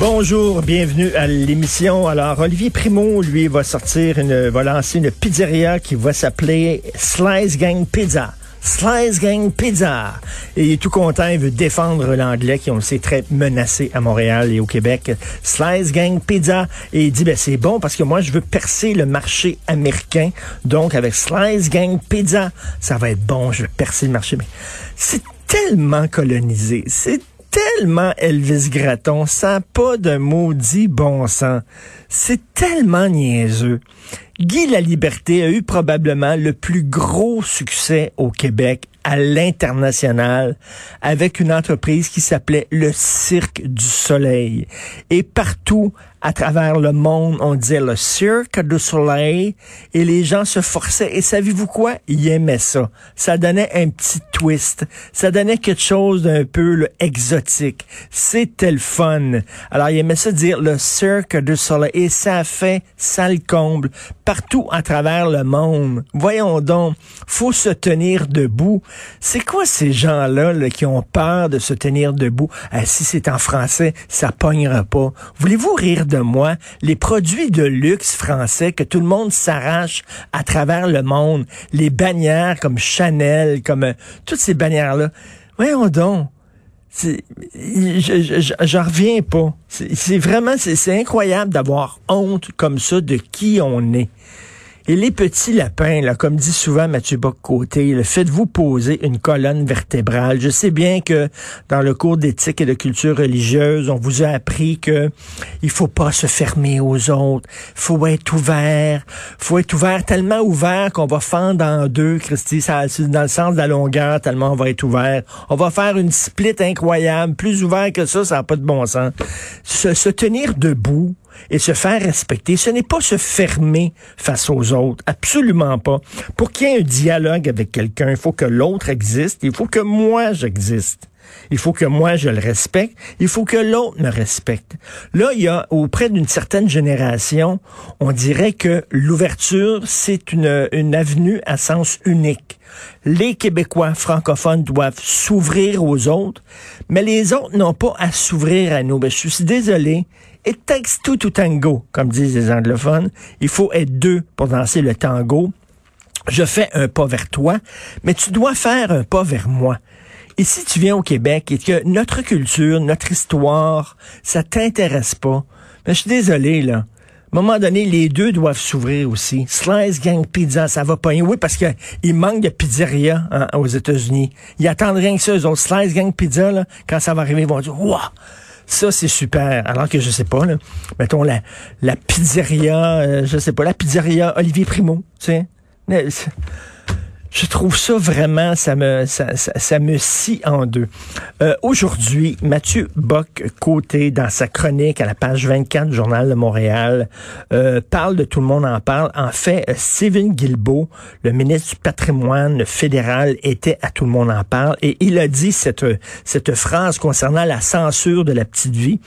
Bonjour, bienvenue à l'émission. Alors, Olivier Primo, lui, va sortir une, va lancer une pizzeria qui va s'appeler Slice Gang Pizza. Slice Gang Pizza. Et il est tout content, il veut défendre l'anglais qui, on le sait, très menacé à Montréal et au Québec. Slice Gang Pizza. Et il dit, ben, c'est bon parce que moi, je veux percer le marché américain. Donc, avec Slice Gang Pizza, ça va être bon, je veux percer le marché. Mais c'est tellement colonisé. C'est tellement Elvis Gratton, ça n'a pas de maudit bon sens. C'est tellement niaiseux. Guy La Liberté a eu probablement le plus gros succès au Québec à l'international avec une entreprise qui s'appelait le Cirque du Soleil. Et partout à travers le monde, on disait le Cirque du Soleil et les gens se forçaient. Et savez-vous quoi? Ils aimaient ça. Ça donnait un petit twist. Ça donnait quelque chose d'un peu exotique. C'était le fun. Alors, ils aimaient ça dire le Cirque du Soleil. Et ça a fait, ça le comble, partout à travers le monde. Voyons donc, faut se tenir debout. C'est quoi ces gens-là là, qui ont peur de se tenir debout? Ah, si c'est en français, ça pognera pas. Voulez-vous rire de moi? Les produits de luxe français que tout le monde s'arrache à travers le monde, les bannières comme Chanel, comme euh, toutes ces bannières-là. Voyons donc. Je reviens pas. C'est vraiment, c'est incroyable d'avoir honte comme ça de qui on est. Et les petits lapins, là, comme dit souvent Mathieu Bock-Côté, faites-vous poser une colonne vertébrale? Je sais bien que dans le cours d'éthique et de culture religieuse, on vous a appris que il faut pas se fermer aux autres. faut être ouvert. faut être ouvert, tellement ouvert qu'on va fendre en deux, Christy, ça, dans le sens de la longueur, tellement on va être ouvert. On va faire une split incroyable. Plus ouvert que ça, ça n'a pas de bon sens. Se, se tenir debout, et se faire respecter. Ce n'est pas se fermer face aux autres, absolument pas. Pour qu'il y ait un dialogue avec quelqu'un, il faut que l'autre existe, il faut que moi j'existe. Il faut que moi je le respecte, il faut que l'autre me respecte. Là, il y a auprès d'une certaine génération, on dirait que l'ouverture, c'est une, une avenue à sens unique. Les Québécois francophones doivent s'ouvrir aux autres, mais les autres n'ont pas à s'ouvrir à nous. Ben, je suis désolé. It takes two to tango, comme disent les anglophones. Il faut être deux pour danser le tango. Je fais un pas vers toi, mais tu dois faire un pas vers moi. Et si tu viens au Québec et que notre culture, notre histoire, ça t'intéresse pas, ben, je suis désolé, là. À un moment donné, les deux doivent s'ouvrir aussi. Slice Gang Pizza, ça va pas. Oui, parce que il manque de pizzeria hein, aux États-Unis. Ils attendent rien que ça. Eux autres, Slice Gang Pizza, là, quand ça va arriver, ils vont dire Waouh! Ça, c'est super. Alors que je sais pas, là, mettons la, la pizzeria, euh, je sais pas, la pizzeria Olivier Primo, tu sais. Je trouve ça vraiment, ça me, ça, ça, ça me scie en deux. Euh, Aujourd'hui, Mathieu Bock côté dans sa chronique à la page 24 du Journal de Montréal euh, parle de tout le monde en parle. En fait, euh, Steven Guilbeault, le ministre du patrimoine fédéral, était à tout le monde en parle et il a dit cette cette phrase concernant la censure de la petite vie.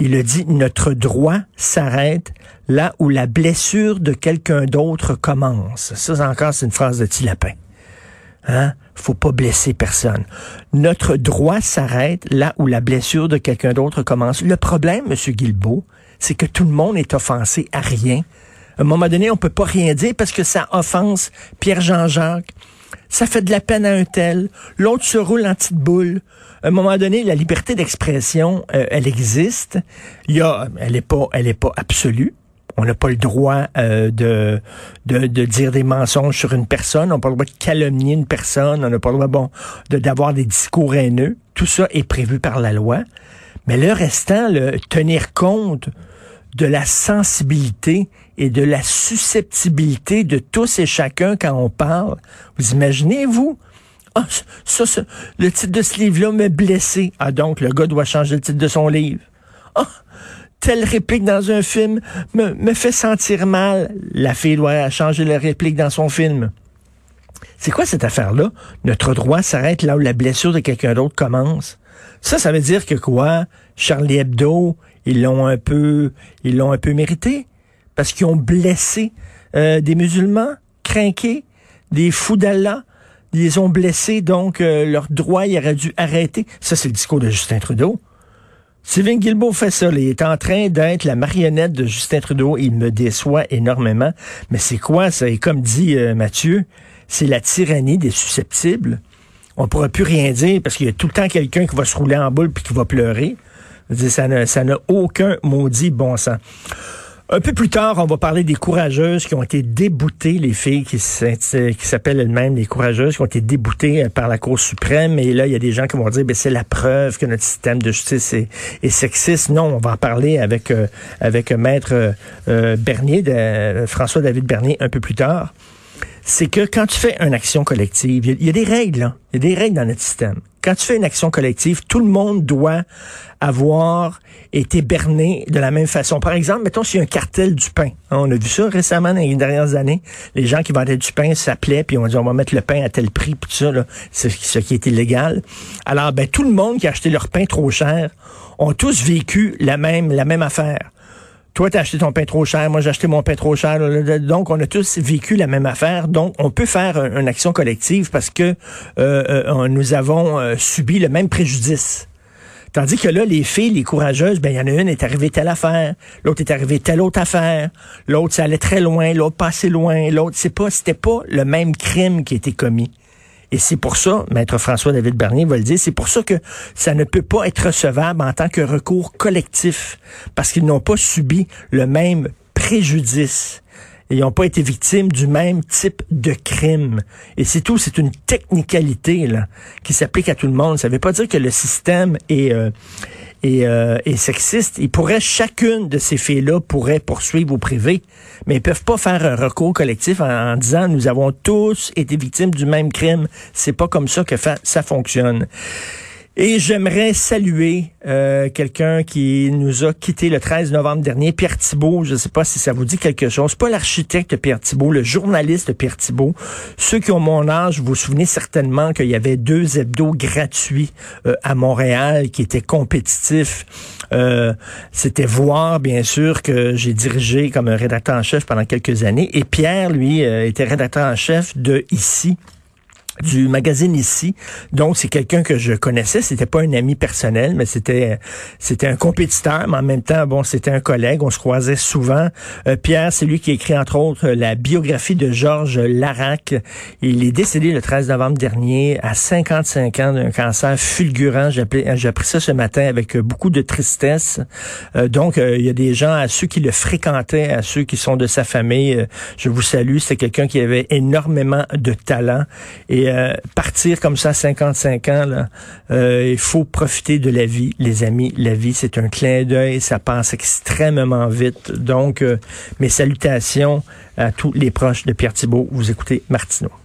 Il a dit notre droit s'arrête là où la blessure de quelqu'un d'autre commence. Ça encore c'est une phrase de Tilapin. Hein? Faut pas blesser personne. Notre droit s'arrête là où la blessure de quelqu'un d'autre commence. Le problème, Monsieur Guilbeault, c'est que tout le monde est offensé à rien. À un moment donné, on peut pas rien dire parce que ça offense Pierre-Jean-Jacques. Ça fait de la peine à un tel. L'autre se roule en petite boule. À un moment donné, la liberté d'expression, euh, elle existe. Il y a, elle est pas, elle est pas absolue. On n'a pas le droit euh, de, de, dire des mensonges sur une personne. On n'a pas le droit de calomnier une personne. On n'a pas le droit, bon, de d'avoir des discours haineux. Tout ça est prévu par la loi. Mais le restant, le tenir compte de la sensibilité et de la susceptibilité de tous et chacun quand on parle. Vous imaginez, vous? Ah, ça, ça, le titre de ce livre-là m'a blessé. Ah, donc, le gars doit changer le titre de son livre. Ah, telle réplique dans un film me, me fait sentir mal. La fille doit changer la réplique dans son film. C'est quoi cette affaire-là? Notre droit s'arrête là où la blessure de quelqu'un d'autre commence. Ça, ça veut dire que quoi? Charlie Hebdo, ils l'ont un peu, ils l'ont un peu mérité parce qu'ils ont blessé euh, des musulmans craqués, des fous d'Allah. Ils les ont blessés, donc euh, leur droit, il aurait dû arrêter. Ça, c'est le discours de Justin Trudeau. Sylvain Guilbeault fait ça. il est en train d'être la marionnette de Justin Trudeau. Il me déçoit énormément. Mais c'est quoi ça? Et comme dit euh, Mathieu, c'est la tyrannie des susceptibles. On pourra plus rien dire parce qu'il y a tout le temps quelqu'un qui va se rouler en boule puis qui va pleurer. Ça n'a aucun maudit bon sens. Un peu plus tard, on va parler des courageuses qui ont été déboutées, les filles qui s'appellent elles-mêmes les courageuses, qui ont été déboutées euh, par la Cour suprême. Et là, il y a des gens qui vont dire, ben, c'est la preuve que notre système de justice est, sexiste. Non, on va en parler avec euh, avec Maître euh, Bernier, de, François David Bernier, un peu plus tard c'est que quand tu fais une action collective, il y, a des règles, hein. il y a des règles dans notre système. Quand tu fais une action collective, tout le monde doit avoir été berné de la même façon. Par exemple, mettons s'il y un cartel du pain. Hein, on a vu ça récemment dans les dernières années. Les gens qui vendaient du pain s'appelaient, puis on dit on va mettre le pain à tel prix, puis tout ça, c'est ce qui est illégal. Alors, ben tout le monde qui a acheté leur pain trop cher ont tous vécu la même la même affaire toi, t'as acheté ton pain trop cher, moi j'ai acheté mon pain trop cher. Donc, on a tous vécu la même affaire. Donc, on peut faire une action collective parce que euh, euh, nous avons euh, subi le même préjudice. Tandis que là, les filles, les courageuses, ben il y en a une est arrivée telle affaire, l'autre est arrivée telle autre affaire, l'autre ça allait très loin, l'autre pas assez loin, l'autre c'est pas c'était pas le même crime qui été commis. Et c'est pour ça, maître François-David Bernier va le dire, c'est pour ça que ça ne peut pas être recevable en tant que recours collectif, parce qu'ils n'ont pas subi le même préjudice. ils n'ont pas été victimes du même type de crime. Et c'est tout, c'est une technicalité là, qui s'applique à tout le monde. Ça ne veut pas dire que le système est, euh, et, euh, et sexiste, ils pourraient, chacune de ces filles-là pourrait poursuivre au privé, mais ils peuvent pas faire un recours collectif en, disant nous avons tous été victimes du même crime. C'est pas comme ça que ça fonctionne. Et j'aimerais saluer euh, quelqu'un qui nous a quitté le 13 novembre dernier, Pierre Thibault. Je ne sais pas si ça vous dit quelque chose. Pas l'architecte Pierre Thibault, le journaliste Pierre Thibault. Ceux qui ont mon âge, vous vous souvenez certainement qu'il y avait deux hebdos gratuits euh, à Montréal qui étaient compétitifs. Euh, C'était voir, bien sûr, que j'ai dirigé comme rédacteur en chef pendant quelques années. Et Pierre, lui, euh, était rédacteur en chef de Ici du magazine ici. Donc c'est quelqu'un que je connaissais, c'était pas un ami personnel, mais c'était c'était un compétiteur, mais en même temps bon, c'était un collègue, on se croisait souvent. Euh, Pierre, c'est lui qui écrit entre autres la biographie de Georges Larac. Il est décédé le 13 novembre dernier à 55 ans d'un cancer fulgurant. J'ai appris ça ce matin avec beaucoup de tristesse. Euh, donc euh, il y a des gens à ceux qui le fréquentaient, à ceux qui sont de sa famille, je vous salue, c'est quelqu'un qui avait énormément de talent et euh, partir comme ça, 55 ans, là, euh, il faut profiter de la vie, les amis. La vie, c'est un clin d'œil, ça passe extrêmement vite. Donc, euh, mes salutations à tous les proches de Pierre Thibault. Vous écoutez Martineau.